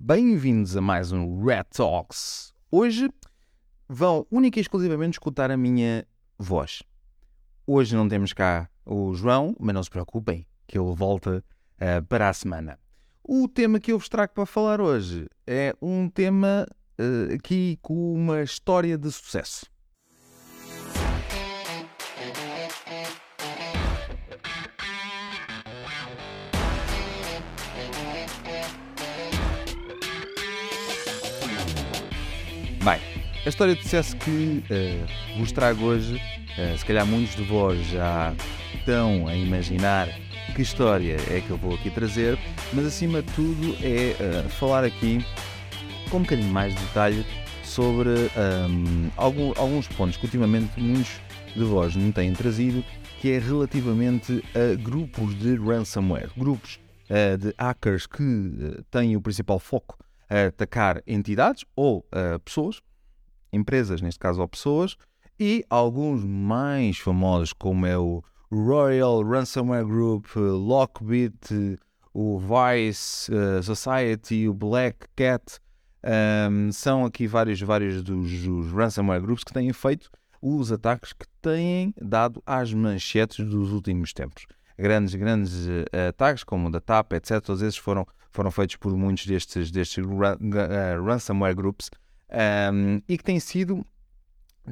Bem-vindos a mais um Red Talks. Hoje vão única e exclusivamente escutar a minha voz. Hoje não temos cá o João, mas não se preocupem, que ele volta uh, para a semana. O tema que eu vos trago para falar hoje é um tema uh, aqui com uma história de sucesso. A história de sucesso que uh, vos trago hoje, uh, se calhar muitos de vós já estão a imaginar que história é que eu vou aqui trazer, mas acima de tudo é uh, falar aqui com um bocadinho mais de detalhe sobre um, ehm, algum, alguns pontos que ultimamente muitos de vós me têm trazido, que é relativamente a grupos de ransomware, grupos de hackers que têm o principal foco a atacar entidades ou uh, pessoas, empresas, neste caso, ou pessoas, e alguns mais famosos, como é o Royal Ransomware Group, Lockbit, o Vice uh, Society, o Black Cat, um, são aqui vários, vários dos, dos ransomware groups que têm feito os ataques que têm dado às manchetes dos últimos tempos. Grandes, grandes uh, ataques, como o da TAP, etc., todos esses foram foram feitos por muitos destes, destes uh, ransomware groups um, e que tem sido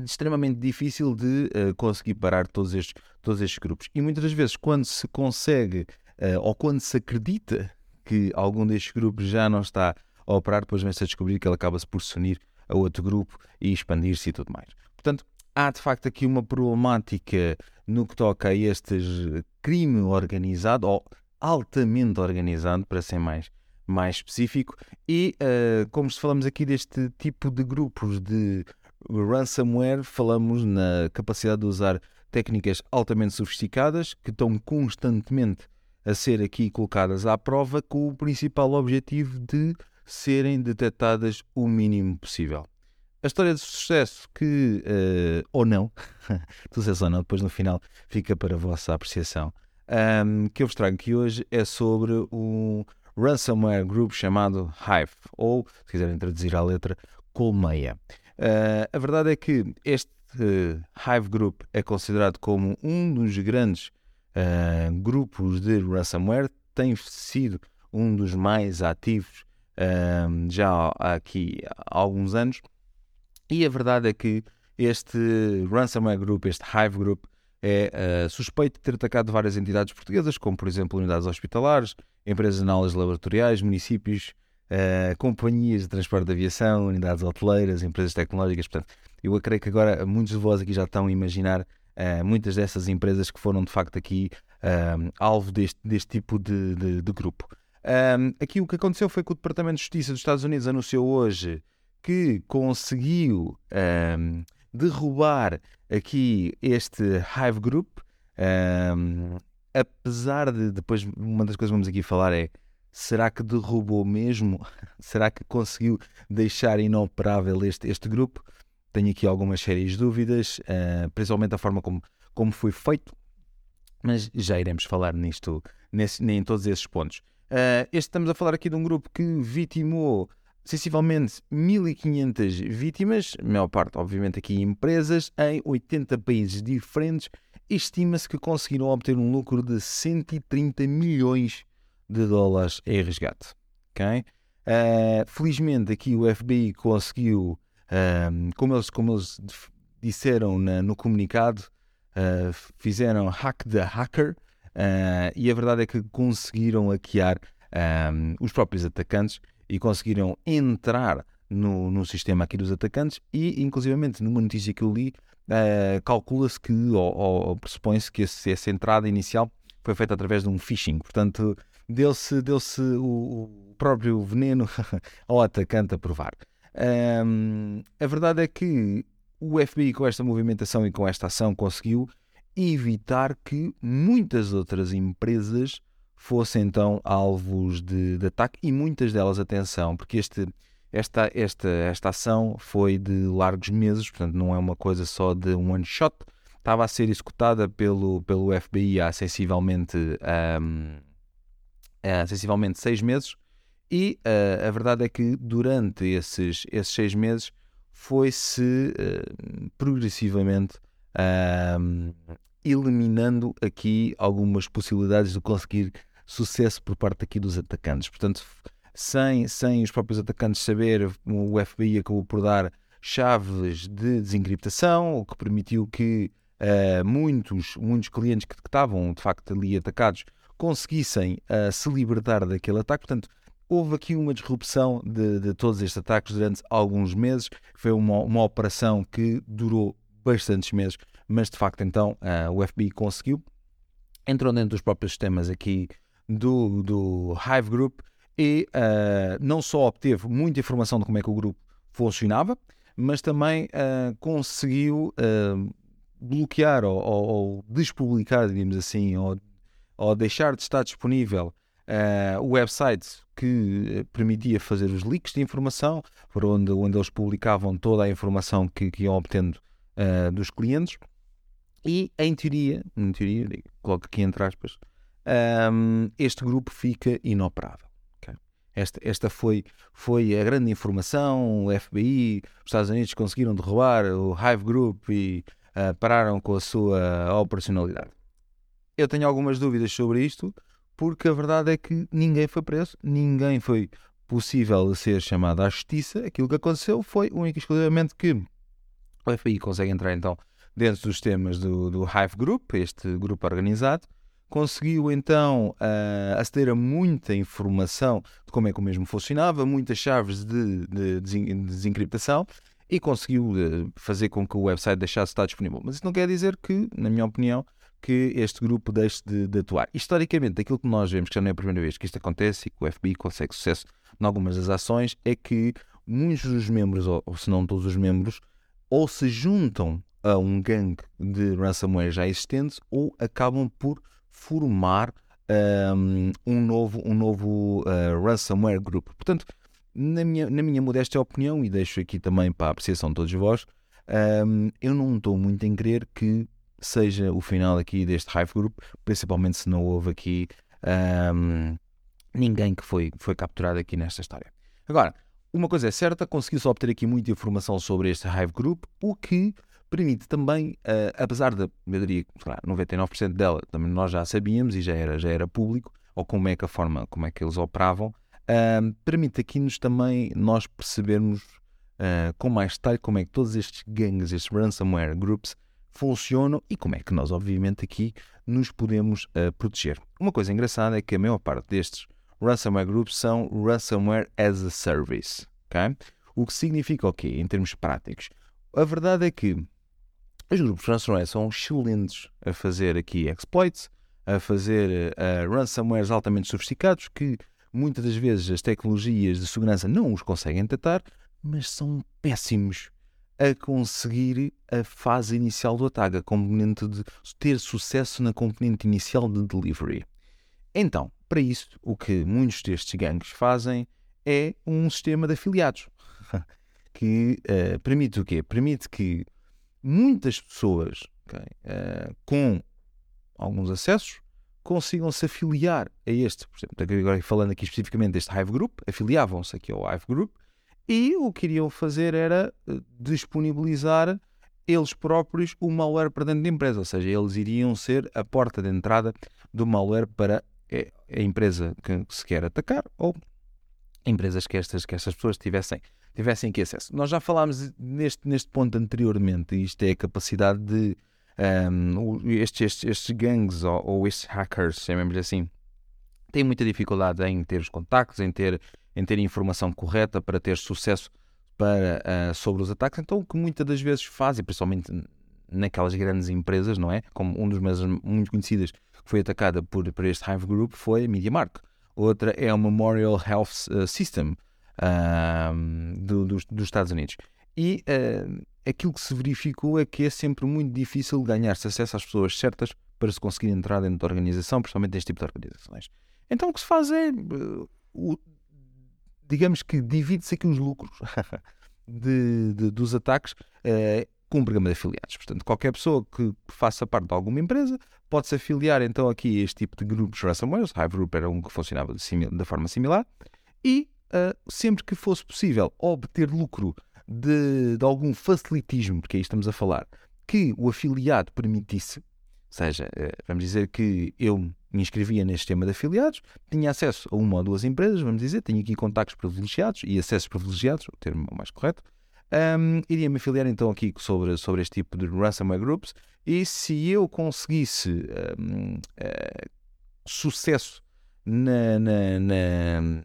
extremamente difícil de uh, conseguir parar todos estes, todos estes grupos. E muitas das vezes, quando se consegue uh, ou quando se acredita que algum destes grupos já não está a operar, depois vem-se a descobrir que ele acaba-se por se unir a outro grupo e expandir-se e tudo mais. Portanto, há de facto aqui uma problemática no que toca a este crime organizado, ou altamente organizado, para ser mais, mais específico, e uh, como falamos aqui deste tipo de grupos de ransomware, falamos na capacidade de usar técnicas altamente sofisticadas que estão constantemente a ser aqui colocadas à prova com o principal objetivo de serem detectadas o mínimo possível. A história de sucesso que, uh, ou não, sucesso ou não, depois no final fica para a vossa apreciação, um, que eu vos trago aqui hoje é sobre um ransomware group chamado Hive, ou, se quiserem traduzir à letra, Colmeia. Uh, a verdade é que este uh, Hive Group é considerado como um dos grandes uh, grupos de ransomware, tem sido um dos mais ativos já aqui há alguns anos, e a verdade é que este ransomware group, este Hive Group, é uh, suspeito de ter atacado várias entidades portuguesas, como por exemplo unidades hospitalares, empresas de aulas laboratoriais, municípios, uh, companhias de transporte de aviação, unidades hoteleiras, empresas tecnológicas. Portanto, eu acredito que agora muitos de vós aqui já estão a imaginar uh, muitas dessas empresas que foram de facto aqui alvo deste, deste tipo de, de, de grupo. aqui o que aconteceu foi que o Departamento de Justiça dos Estados Unidos anunciou hoje que conseguiu derrubar aqui este Hive Group, um, apesar de depois uma das coisas que vamos aqui falar é será que derrubou mesmo? será que conseguiu deixar inoperável este, este grupo? Tenho aqui algumas sérias dúvidas, uh, principalmente a forma como, como foi feito, mas já iremos falar nisto, nesse, em todos esses pontos. Uh, este estamos a falar aqui de um grupo que vitimou sensivelmente 1.500 vítimas, maior parte, obviamente, aqui empresas, em 80 países diferentes. Estima-se que conseguiram obter um lucro de 130 milhões de dólares em resgate. Okay? Uh, felizmente, aqui o FBI conseguiu, uh, como, eles, como eles disseram na, no comunicado, uh, fizeram hack the hacker e a verdade é que conseguiram hackear os próprios atacantes e conseguiram entrar no, no sistema aqui dos atacantes e, inclusivamente, numa notícia que eu li, uh, calcula-se que, ou, ou pressupõe-se que esse, essa entrada inicial foi feita através de um phishing. Portanto, deu-se deu o, o próprio veneno ao atacante a provar. Um, a verdade é que o FBI, com esta movimentação e com esta ação, conseguiu evitar que muitas outras empresas fossem então alvos de, de, ataque e muitas delas, atenção, porque este, esta, esta, esta ação foi de largos meses, portanto não é uma coisa só de um one shot, estava a ser executada pelo, pelo FBI há sensivelmente, um, há sensivelmente seis meses E uh, a verdade é que durante esses, esses seis meses foi-se uh, progressivamente uh, eliminando aqui algumas possibilidades de conseguir sucesso por parte aqui dos atacantes. Portanto, sem, sem os próprios atacantes saber, o FBI acabou por dar chaves de desencriptação, o que permitiu que uh, muitos, muitos clientes que, que, estavam de facto ali atacados conseguissem uh, se libertar daquele ataque. Portanto, houve aqui uma disrupção de, de todos estes ataques durante alguns meses. Foi uma, uma operação que durou bastantes meses, mas de facto então uh, o FBI conseguiu. Entrou dentro dos próprios sistemas aqui do, do Hive Group e uh, não só obteve muita informação de como é que o grupo funcionava, mas também uh, conseguiu uh, bloquear ou, ou, ou, despublicar, digamos assim, ou, ou, deixar de estar disponível o website que permitia fazer os leaks de informação, por onde, onde eles publicavam toda a informação que, que iam obtendo dos clientes. E em teoria, em teoria, coloco aqui entre aspas, um, este grupo fica inoperável. Okay? Esta, esta foi, foi a grande informação. O FBI, os Estados Unidos conseguiram derrubar o Hive Group e uh, pararam com a sua operacionalidade. Eu tenho algumas dúvidas sobre isto, porque a verdade é que ninguém foi preso, ninguém foi possível ser chamado à justiça. Aquilo que aconteceu foi único e exclusivamente que o FBI consegue entrar então dentro dos temas do, do Hive Group, este grupo organizado, conseguiu então uh, aceder a muita informação de como é que o mesmo funcionava, muitas chaves de, de, de desencriptação e conseguiu uh, fazer com que o website deixasse de estar disponível. Mas isso não quer dizer que, na minha opinião, que este grupo deixe de, de, atuar. Historicamente, aquilo que nós vemos, que já não é a primeira vez que isto acontece e que o FBI consegue sucesso em algumas das ações, é que muitos dos membros, ou, ou se não todos os membros, ou se juntam a um gangue de ransomware já existente ou acabam por formar um, um novo, um novo uh, ransomware group. Portanto, na minha, na minha modesta opinião, e deixo aqui também para a apreciação de todos vós, um, eu não estou muito em crer que seja o final aqui deste Hive Group, principalmente se não houve aqui um, ninguém que foi, foi capturado aqui nesta história. Agora, uma coisa é certa, consegui-se obter aqui muita informação sobre este Hive Group, o que permite também, uh, apesar da, eu diria, lá, 99% dela também nós já sabíamos e já era, já era público, ou como é que a forma, como é que eles operavam, uh, permite aqui-nos também nós percebermos uh, com mais detalhe como é que todos estes gangues, estes ransomware groups, funcionam e como é que nós, obviamente, aqui nos podemos proteger. Uma coisa engraçada é que a maior parte destes ransomware groups são ransomware as a service. Okay? O que significa o quê, em termos práticos? A verdade é que os grupos ransomware são excelentes a fazer aqui exploits, a fazer uh, ransomwares altamente sofisticados que muitas das vezes as tecnologias de segurança não os conseguem detectar, mas são péssimos a conseguir a fase inicial do ataque, a componente de ter sucesso na componente inicial de delivery. Então, para isso, o que muitos destes gangues fazem é um sistema de afiliados que uh, permite o quê? Permite que muitas pessoas okay, uh, com alguns acessos consigam se afiliar a este, por exemplo, agora falando aqui especificamente deste Hive Group, afiliavam-se aqui ao Hive Group e o que iriam fazer era eh, disponibilizar eles próprios o malware para dentro da empresa, ou seja, eles iriam ser a porta de entrada do malware para eh, a empresa que se quer atacar ou empresas que estas, que estas pessoas tivessem tivessem aqui acesso. Nós já falámos neste, neste ponto anteriormente, isto é a capacidade de um, estes, estes, estes gangues ou, ou estes hackers, chamemos assim, têm muita dificuldade em ter os contactos, em ter, em ter informação correta para ter sucesso para, uh, sobre os ataques. Então, o que muitas das vezes fazem, principalmente naquelas grandes empresas, não é? Como um dos meus muito conhecidas que foi atacada por, por este Hive Group foi a MediaMark. Outra é o Memorial Health uh, System, uh, do, dos, dos, Estados Unidos. E uh, aquilo que se verificou é que é sempre muito difícil ganhar-se acesso às pessoas certas para se conseguir entrar dentro da organização, principalmente neste tipo de organizações. Então o que se faz é, uh, o, digamos que divide-se aqui os lucros de, de, dos ataques uh, com um programa de afiliados. Portanto, qualquer pessoa que faça parte de alguma empresa pode se afiliar então aqui a este tipo de grupos ransomware. O Hive Group era um que funcionava de, de forma similar e sempre que fosse possível obter lucro de, de, algum facilitismo, porque aí estamos a falar, que o afiliado permitisse, ou seja, uh, vamos dizer que eu me inscrevia neste sistema de afiliados, tinha acesso a uma ou duas empresas, vamos dizer, tenho aqui contactos privilegiados e acessos privilegiados, o termo mais correto, um, iria me afiliar então aqui sobre, sobre este tipo de ransomware groups e se eu conseguisse um, uh, eh, sucesso na, na, na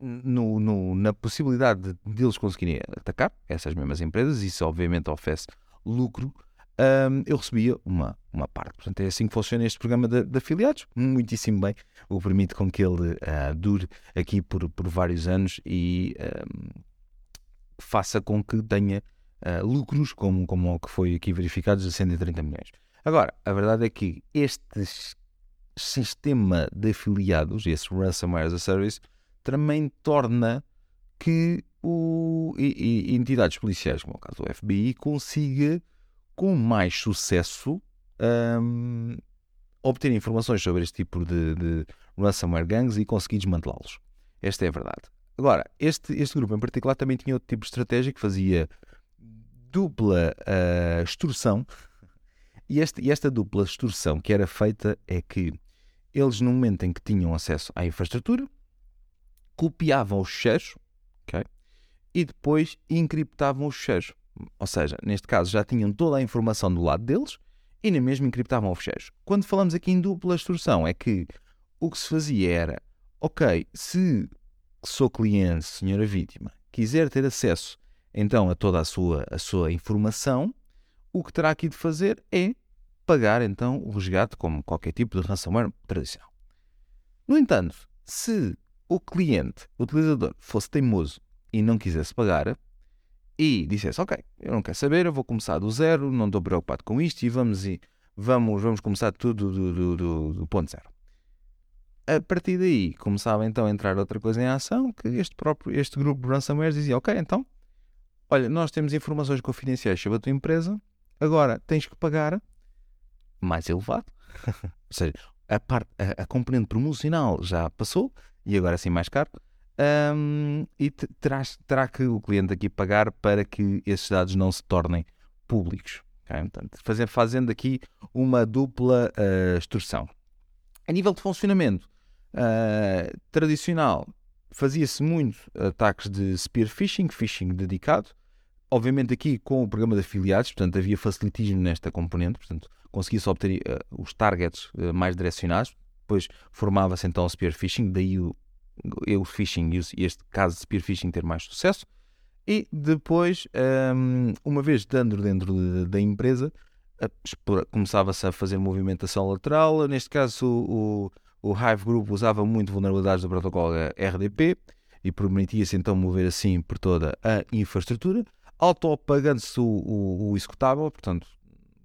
no, no, na possibilidade de, eles conseguirem atacar essas mesmas empresas, isso obviamente oferece lucro, um, eu recebia uma, uma parte. Portanto, é assim que funciona este programa de, de afiliados, muitíssimo bem, o permite com que ele uh, dure aqui por, por vários anos e um, faça com que tenha uh, lucros, como, como o que foi aqui verificado, de 130 milhões. Agora, a verdade é que este sistema de afiliados, esse Ransomware as a Service, também torna que o, e, e entidades policiais, como é o caso do FBI, consiga com mais sucesso um, obter informações sobre este tipo de, de ransomware gangs e conseguir desmantelá-los. Esta é a verdade. Agora, este, este grupo em particular também tinha outro tipo de estratégia que fazia dupla uh, extorsão. E, este, e esta dupla extorsão que era feita é que eles, no momento em que tinham acesso à infraestrutura, copiavam os fecheiros okay, e depois encriptavam os fecheiros. Ou seja, neste caso já tinham toda a informação do lado deles e nem mesmo encriptavam os fecheiros. Quando falamos aqui em dupla extorsão, é que o que se fazia era, ok, se sou cliente, senhora vítima, quiser ter acesso então a toda a sua, a sua informação, o que terá aqui de fazer é pagar então o resgate como qualquer tipo de ransomware tradicional. No entanto, se o cliente, o utilizador, fosse teimoso e não quisesse pagar e dissesse, ok, eu não quero saber, eu vou começar do zero, não estou preocupado com isto e vamos, e vamos, vamos começar tudo do, do, do, do ponto zero. A partir daí começava então a entrar outra coisa em ação, que este próprio este grupo de ransomware dizia, ok, então, olha, nós temos informações confidenciais sobre a tua empresa, agora tens que pagar mais elevado, ou seja, a, parte, a, a, componente promocional já passou e agora sim mais caro, um, e terás, terá que o cliente aqui pagar para que esses dados não se tornem públicos. Okay? Portanto, fazer, fazendo aqui uma dupla uh, extorsão. A nível de funcionamento, Uh, tradicional, fazia-se muito ataques de spear phishing, phishing dedicado. Obviamente aqui com o programa de afiliados, portanto havia facilitismo nesta componente, portanto conseguia-se obter uh, os targets uh, mais direcionados, depois formava-se então o spear phishing, daí o, o phishing e este caso de spear phishing ter mais sucesso. E depois, um, uma vez dentro, dentro de, da empresa, começava-se a fazer movimentação lateral, neste caso o, o o Hive Group usava muito vulnerabilidades do protocolo RDP e permitia-se então mover assim por toda a infraestrutura, auto-apagando-se o, o, o, executável, portanto,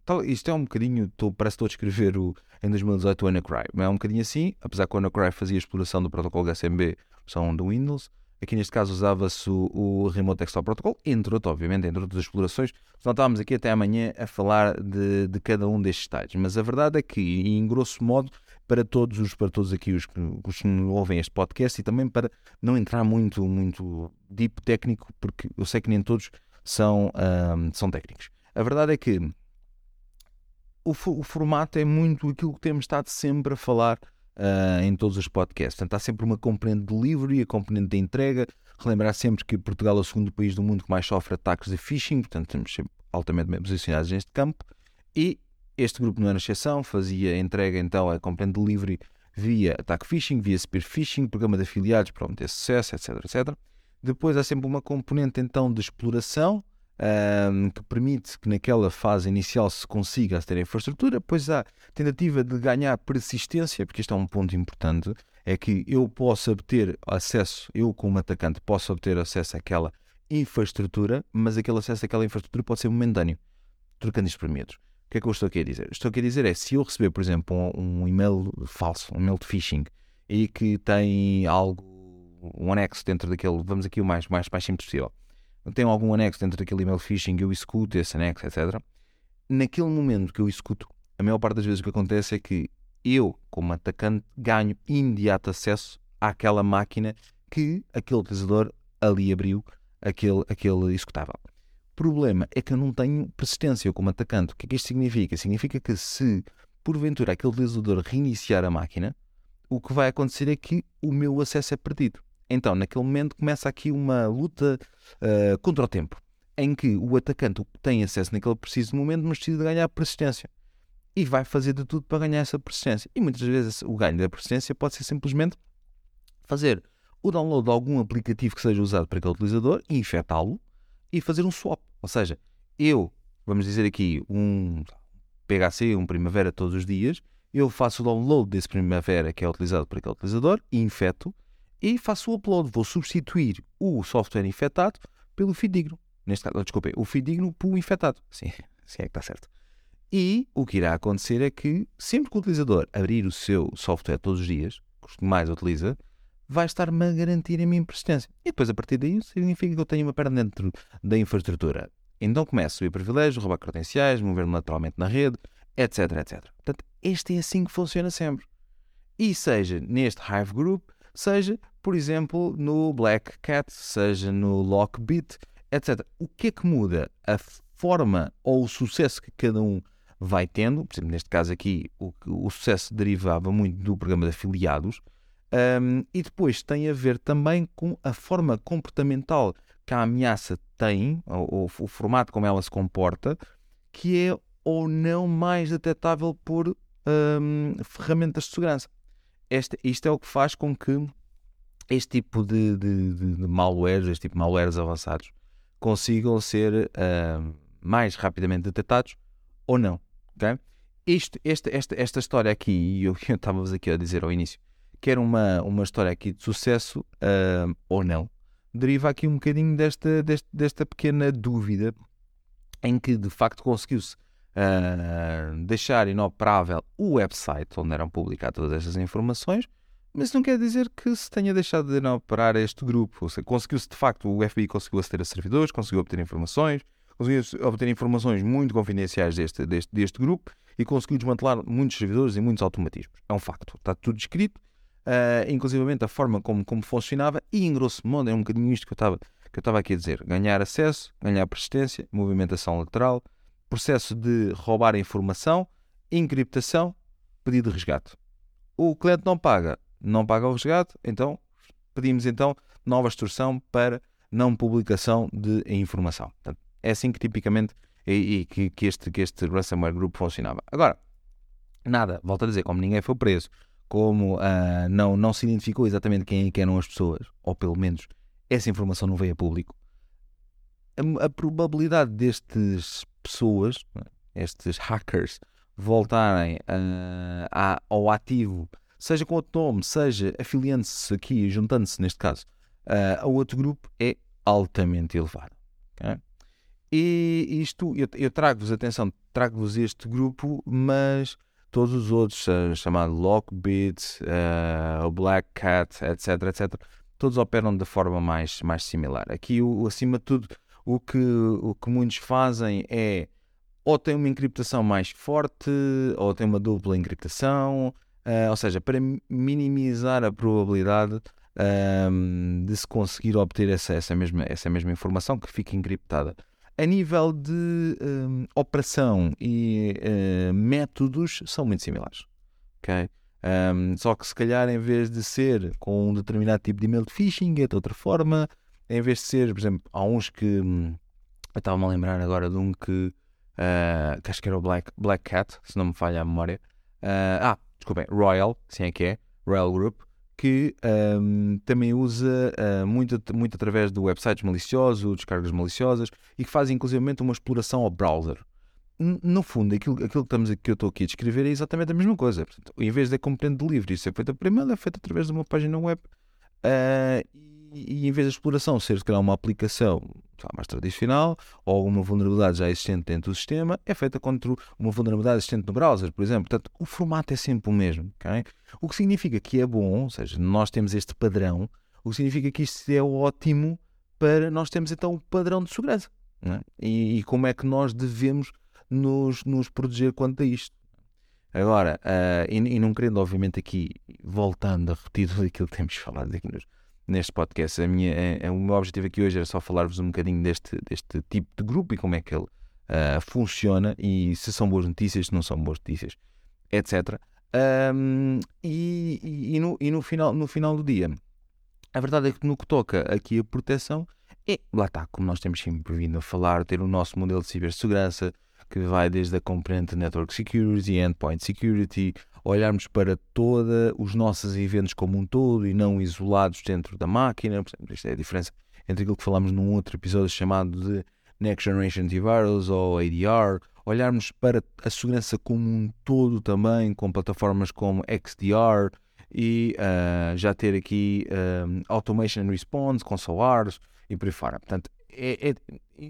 tal, isto é um bocadinho, tô, parece que estou a escrever o, em 2018 o WannaCry, mas é um bocadinho assim, apesar que o WannaCry fazia exploração do protocolo HSMB, versão do Windows, Aqui neste caso usava-se o, o, Remote Desktop Protocol, entre outros, obviamente, entre outras explorações. Não estávamos aqui até amanhã a falar de, de cada um destes detalhes, mas a verdade é que, em grosso modo, para todos os para todos aqui os que, os que ouvem este podcast e também para não entrar muito muito deep técnico, porque eu sei que nem todos são, um, são técnicos. A verdade é que o, o formato é muito aquilo que temos estado sempre a falar uh, em todos os podcasts. Portanto, há sempre uma componente de delivery, a componente de entrega. Relembrar sempre que Portugal é o segundo país do mundo que mais sofre ataques de phishing, portanto, estamos sempre altamente bem posicionados neste campo. E este grupo não era exceção, fazia entrega então a componente de delivery via ataque phishing, via spear phishing, programa de afiliados para obter sucesso, etc, etc. Depois há sempre uma componente então de exploração, um, que permite que naquela fase inicial se consiga ter a infraestrutura, pois há tentativa de ganhar persistência, porque isto é um ponto importante, é que eu posso obter acesso, eu como atacante posso obter acesso àquela infraestrutura, mas aquele acesso àquela infraestrutura pode ser momentâneo, trocando isto por medos. O que é que eu estou aqui a dizer? Estou aqui a dizer é, se eu receber, por exemplo, um, um e-mail falso, um e-mail de phishing, e que tem algo, um anexo dentro daquele, vamos aqui o mais, mais, mais simples possível, tem algum anexo dentro daquele email phishing, eu executo esse anexo, etc. Naquele momento que eu executo, a maior parte das vezes o que acontece é que eu, como atacante, ganho imediato acesso àquela máquina que aquele utilizador ali abriu aquele, aquele executável. O problema é que eu não tenho persistência como atacante. O que é que isto significa? Significa que se porventura aquele utilizador reiniciar a máquina, o que vai acontecer é que o meu acesso é perdido. Então, naquele momento, começa aqui uma luta uh, contra o tempo, em que o atacante tem acesso naquele preciso momento, mas precisa de ganhar persistência. E vai fazer de tudo para ganhar essa persistência. E muitas vezes o ganho da persistência pode ser simplesmente fazer o download de algum aplicativo que seja usado para aquele utilizador e infectá-lo e fazer um swap. Ou seja, eu, vamos dizer aqui, um PHC, um Primavera todos os dias, eu faço o download desse Primavera que é utilizado por aquele utilizador e infecto e faço o upload. Vou substituir o software infectado pelo fidedigno. Neste caso, desculpem, o fidedigno pelo infectado. Sim, sim é que está certo. E o que irá acontecer é que sempre que o utilizador abrir o seu software todos os dias, que mais utiliza, vai estar-me a garantir a minha persistência. E depois, a partir daí, significa que eu tenho uma perna dentro da infraestrutura. Então começo a subir privilégios, roubar credenciais, mover-me lateralmente na rede, etc, etc. Portanto, este é assim que funciona sempre. E seja neste Hive Group, seja, por exemplo, no Black Cat, seja no Lockbit, etc. O que é que muda? A forma ou o sucesso que cada um vai tendo, por exemplo, neste caso aqui, o, o sucesso derivava muito do programa de afiliados, um, e depois tem a ver também com a forma comportamental que a ameaça tem, ou, ou, o formato como ela se comporta, que é ou não mais detectável por um, ferramentas de segurança. Este, isto é o que faz com que este tipo de, de, de, de malwares, este tipo de malwares avançados, consigam ser uh, mais rapidamente detectados ou não. Okay? Isto, esta, esta, esta história aqui, e eu, estava-vos aqui a dizer ao início, quer uma, uma história aqui de sucesso uh, ou não, deriva aqui um bocadinho desta, desta, desta pequena dúvida em que de facto conseguiu-se uh, deixar inoperável o website onde eram publicadas todas estas informações, mas não quer dizer que se tenha deixado de inoperar este grupo. Ou seja, conseguiu-se de facto, o FBI conseguiu aceder a servidores, conseguiu obter informações, conseguiu obter informações muito confidenciais deste, deste, deste grupo e conseguiu desmantelar muitos servidores e muitos automatismos. É um facto, está tudo escrito uh, inclusivamente a forma como, como funcionava, e em grosso modo é um bocadinho isto que eu estava que eu estava aqui a dizer: ganhar acesso, ganhar persistência, movimentação lateral, processo de roubar informação, encriptação, pedido de resgate. O cliente não paga, não paga o resgate, então pedimos então nova instrução para não publicação de informação. Portanto, é assim que tipicamente e, e que, que, este, que este ransomware group funcionava. Agora, nada, volto a dizer, como ninguém foi preso, como uh, não, não se identificou exatamente quem, quem eram as pessoas, ou pelo menos essa informação não veio a público, a, a probabilidade destes pessoas, estes hackers, voltarem uh, a, ao ativo, seja com outro nome, seja afiliando-se aqui, juntando-se neste caso, uh, a outro grupo, é altamente elevado. Okay? E isto, eu, eu trago-vos, atenção, trago-vos este grupo, mas todos os outros, uh, chamado Lockbit, uh, Black Cat, etc, etc, todos operam de forma mais, mais similar. Aqui, o, acima de tudo, o que, o que muitos fazem é ou tem uma encriptação mais forte, ou tem uma dupla encriptação, uh, ou seja, para minimizar a probabilidade uh, de se conseguir obter essa, essa, mesma, essa mesma informação que fica encriptada. A nível de um, operação e uh, métodos são muito similares. Okay? Um, só que se calhar em vez de ser com um determinado tipo de email de phishing, é de outra forma. Em vez de ser, por exemplo, há uns que hum, eu estava-me a lembrar agora de um que, uh, que acho que era o Black, Black Cat, se não me falha a memória. Uh, ah, desculpem, Royal, assim é que é, Royal Group, que um, também usa uh, muito, muito através de websites maliciosos, descargas maliciosas e que faz inclusive uma exploração ao browser. No fundo, aquilo, aquilo que, estamos, que eu estou aqui a descrever é exatamente a mesma coisa. Portanto, em vez de componente de livre, isso é feito e-mail, é feito através de uma página web. Uh, e, em vez da exploração ser se calhar uma aplicação mais tradicional ou alguma vulnerabilidade já existente dentro do sistema, é feita contra uma vulnerabilidade existente no browser, por exemplo. Portanto, o formato é sempre o mesmo. Okay? O que significa que é bom, ou seja, nós temos este padrão, o que significa que isto é ótimo para nós termos então um padrão de segurança. É? E, e, como é que nós devemos nos, nos proteger quanto a isto. Agora, uh, e, e, não querendo, obviamente, aqui, voltando a repetir tudo aquilo que temos falado aqui nos, neste podcast. A minha, a, é, a, é, o meu objetivo aqui hoje era só falar-vos um bocadinho deste, deste tipo de grupo e como é que ele uh, funciona e se são boas notícias, se não são boas notícias, etc. Um, e, e, no, e no, final, no final do dia, a verdade é que no que toca aqui a proteção, é, lá está, como nós temos sempre vindo a falar, ter o nosso modelo de cibersegurança, que vai desde a componente Network Security, Endpoint Security, olharmos para todos os nossos eventos como um todo e não isolados dentro da máquina. Isto é a diferença entre aquilo que falámos num outro episódio chamado de Next Generation Antivirus ou ADR. Olharmos para a segurança como um todo também, com plataformas como XDR e uh, já ter aqui uh, Automation Response com SOARs e por aí fora. Portanto, é, é,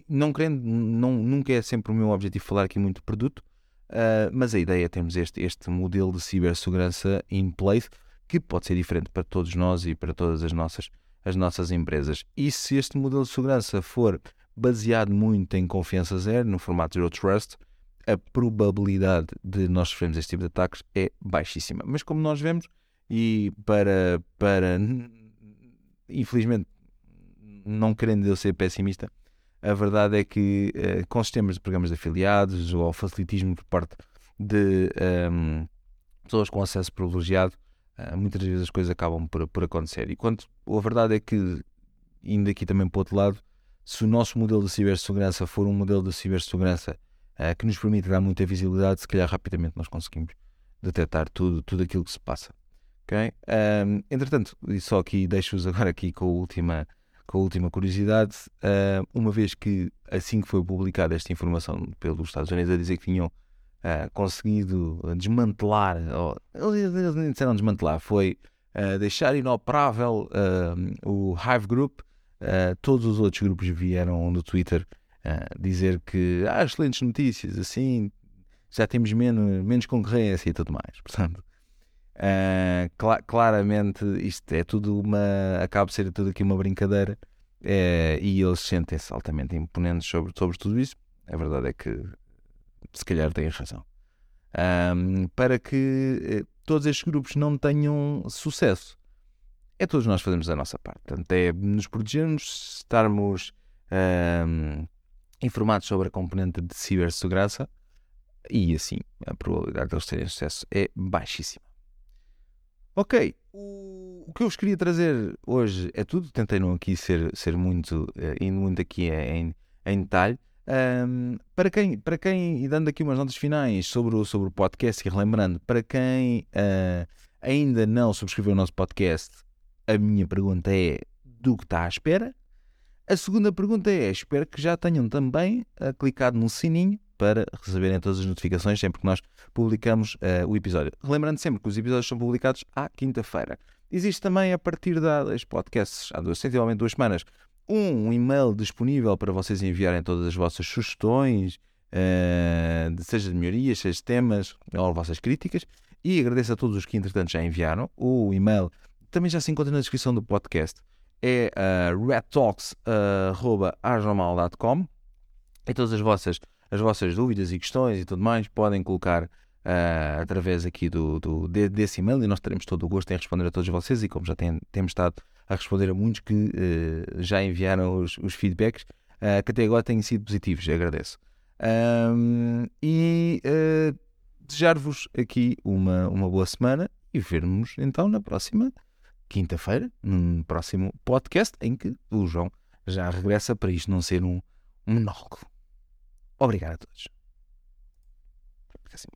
não querendo, não, nunca é sempre o meu objetivo falar aqui muito de produto, uh, mas a ideia é termos este, este modelo de cibersegurança in place que pode ser diferente para todos nós e para todas as nossas, as nossas empresas. E se este modelo de segurança for baseado muito em confiança zero, no formato Zero Trust, a probabilidade de nós sofrermos este tipo de ataques é baixíssima. Mas como nós vemos, e para, para infelizmente não querendo eu ser pessimista, a verdade é que uh, com sistemas de programas de afiliados ou facilitismo por parte de um, ehm, pessoas com acesso privilegiado, uh, muitas vezes as coisas acabam por, por acontecer. E quanto a verdade é que, indo aqui também para o outro lado, se o nosso modelo de cibersegurança for um modelo de cibersegurança uh, que nos permite dar muita visibilidade, se calhar rapidamente nós conseguimos detectar tudo, tudo aquilo que se passa. Okay? Um, ehm, entretanto, e só aqui deixo-vos agora aqui com a última com a última curiosidade, uh, uma vez que assim que foi publicada esta informação pelos Estados Unidos a dizer que tinham uh, conseguido desmantelar, ou, eles nem disseram desmantelar, foi uh, deixar inoperável o Hive Group, todos os outros grupos vieram no Twitter dizer que há ah, excelentes notícias, assim já temos menos, menos concorrência e tudo mais. Portanto, Uh, cl claramente isto é tudo uma. acaba de ser tudo aqui uma brincadeira uh, e eles sentem-se altamente imponentes sobre, sobre tudo isso. A verdade é que se calhar têm razão. Um, para que uh, todos estes grupos não tenham sucesso, é todos nós fazermos a nossa parte. Portanto, é nos protegermos, estarmos um, informados sobre a componente de cibersegurança e assim a probabilidade de eles terem sucesso é baixíssima. Ok, o, que eu vos queria trazer hoje é tudo. Tentei não aqui ser, ser muito, uh, indo muito aqui em, em detalhe. Um, para, quem, para quem, e dando aqui umas notas finais sobre o, sobre o podcast e relembrando, para quem uh, ainda não subscreveu o nosso podcast, a minha pergunta é do que está à espera. A segunda pergunta é: espero que já tenham também uh, clicado no sininho para receberem todas as notificações sempre que nós publicamos uh, o episódio. Lembrando sempre que os episódios são publicados à quinta-feira. Existe também, a partir das podcasts, há duas, sensivelmente duas semanas, um e-mail disponível para vocês enviarem todas as vossas sugestões, uh, seja de melhorias, seja de temas ou vossas críticas. E agradeço a todos os que, entretanto, já enviaram. O e-mail também já se encontra na descrição do podcast. É uh, redtalks.arjomal.com e todas as vossas as vossas dúvidas e questões e tudo mais, podem colocar uh, através aqui do, do, desse e-mail e nós teremos todo o gosto em responder a todos vocês e como já tem, temos estado a responder a muitos que uh, já enviaram os, os feedbacks, uh, que até agora têm sido positivos, agradeço. Um, e desejar-vos aqui uma, uma boa semana e vermos então na próxima quinta-feira, num próximo podcast em que o João já regressa para isto não ser um monólogo. Obrigado a todos. Fica assim.